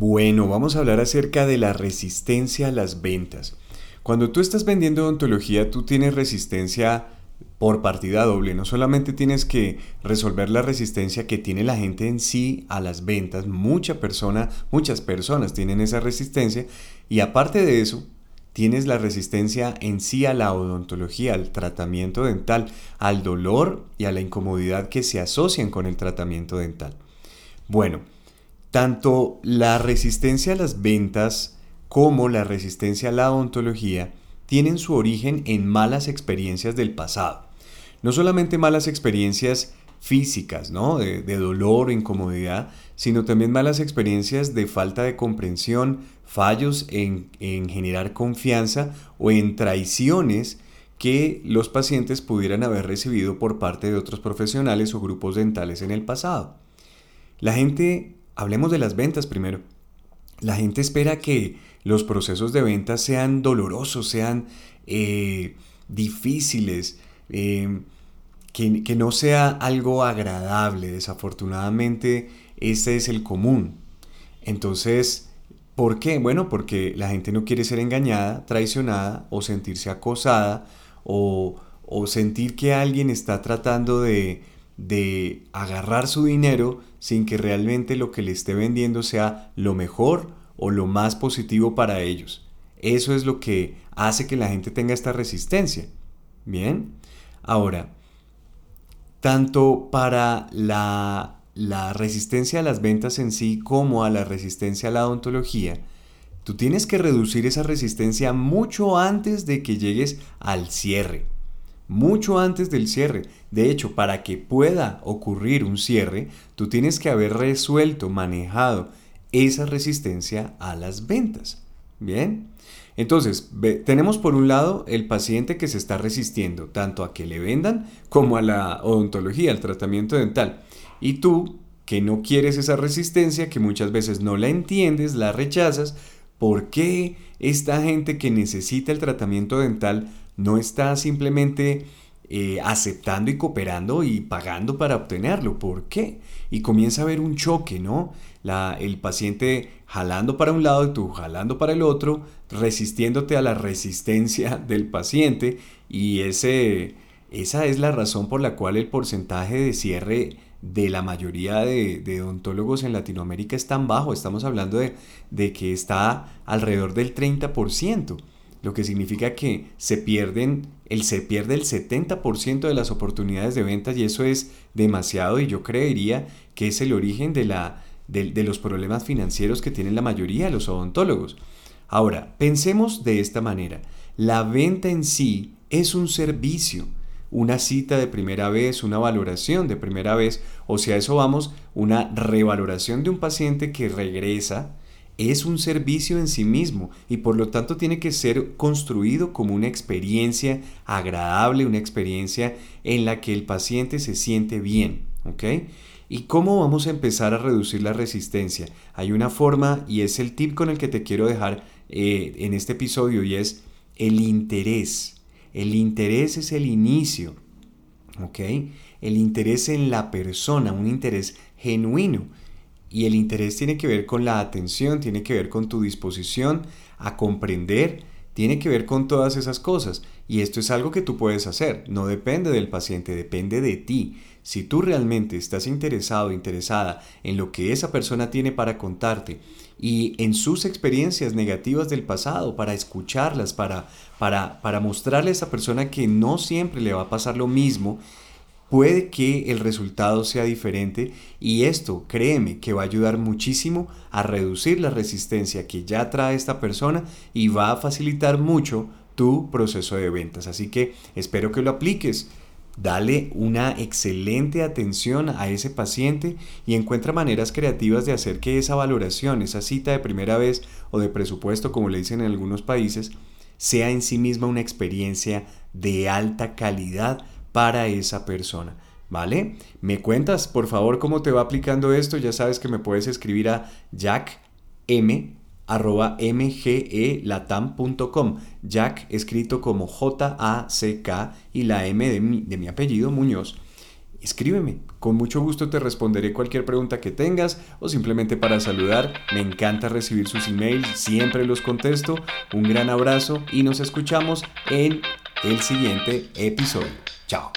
Bueno, vamos a hablar acerca de la resistencia a las ventas. Cuando tú estás vendiendo odontología, tú tienes resistencia por partida doble. No solamente tienes que resolver la resistencia que tiene la gente en sí a las ventas, mucha persona, muchas personas tienen esa resistencia y aparte de eso, tienes la resistencia en sí a la odontología, al tratamiento dental, al dolor y a la incomodidad que se asocian con el tratamiento dental. Bueno, tanto la resistencia a las ventas como la resistencia a la odontología tienen su origen en malas experiencias del pasado. No solamente malas experiencias físicas, ¿no? De, dolor o incomodidad, sino también malas experiencias de falta de comprensión, fallos en generar confianza o en traiciones que los pacientes pudieran haber recibido por parte de otros profesionales o grupos dentales en el pasado. La gente hablemos de las ventas primero. La gente espera que los procesos de ventas sean dolorosos, sean eh, difíciles, eh, que, no sea algo agradable. Desafortunadamente, ese es el común. Entonces, ¿por qué? Bueno, porque la gente no quiere ser engañada, traicionada o sentirse acosada o sentir que alguien está tratando de de agarrar su dinero sin que realmente lo que le esté vendiendo sea lo mejor o lo más positivo para ellos. Eso es lo que hace que la gente tenga esta resistencia. Bien, ahora, tanto para la, la resistencia a las ventas en sí como a la resistencia a la odontología, tú tienes que reducir esa resistencia mucho antes de que llegues al cierre mucho antes del cierre. De hecho, para que pueda ocurrir un cierre, tú tienes que haber resuelto, manejado esa resistencia a las ventas. Bien. Entonces, tenemos por un lado el paciente que se está resistiendo tanto a que le vendan como a la odontología, al tratamiento dental. Y tú, que no quieres esa resistencia, que muchas veces no la entiendes, la rechazas, ¿por qué esta gente que necesita el tratamiento dental no está simplemente eh, aceptando y cooperando y pagando para obtenerlo. ¿Por qué? Y comienza a haber un choque, ¿no? El paciente jalando para un lado y tú jalando para el otro, resistiéndote a la resistencia del paciente y ese, esa es la razón por la cual el porcentaje de cierre de la mayoría de, de, odontólogos en Latinoamérica es tan bajo. Estamos hablando de, de que está alrededor del 30% lo que significa que se pierden el, se pierde el 70% de las oportunidades de ventas y eso es demasiado y yo creería que es el origen de, la, de, los problemas financieros que tienen la mayoría de los odontólogos. Ahora, pensemos de esta manera. La venta en sí es un servicio, una cita de primera vez, una valoración de primera vez, o si a eso vamos, una revaloración de un paciente que regresa es un servicio en sí mismo y por lo tanto tiene que ser construido como una experiencia agradable, una experiencia en la que el paciente se siente bien. ¿ok? ¿Y cómo vamos a empezar a reducir la resistencia? Hay una forma y es el tip con el que te quiero dejar eh, en este episodio y es el interés. El interés es el inicio. ¿ok? El interés en la persona, un interés genuino. Y el interés tiene que ver con la atención, tiene que ver con tu disposición a comprender, tiene que ver con todas esas cosas. Y esto es algo que tú puedes hacer, no depende del paciente, depende de ti. Si tú realmente estás interesado, interesada en lo que esa persona tiene para contarte y en sus experiencias negativas del pasado, para escucharlas, para, para, para mostrarle a esa persona que no siempre le va a pasar lo mismo, puede que el resultado sea diferente y esto, créeme, que va a ayudar muchísimo a reducir la resistencia que ya trae esta persona y va a facilitar mucho tu proceso de ventas. Así que espero que lo apliques. Dale una excelente atención a ese paciente y encuentra maneras creativas de hacer que esa valoración, esa cita de primera vez o de presupuesto, como le dicen en algunos países, sea en sí misma una experiencia de alta calidad para esa persona. ¿Vale? Me cuentas, por favor, cómo te va aplicando esto. Ya sabes que me puedes escribir a jackm arroba mgelatam.com. Jack escrito como J-A-C-K y la M de mi, de mi apellido Muñoz. Escríbeme, con mucho gusto te responderé cualquier pregunta que tengas o simplemente para saludar. Me encanta recibir sus emails, siempre los contesto. Un gran abrazo y nos escuchamos en el siguiente episodio. 假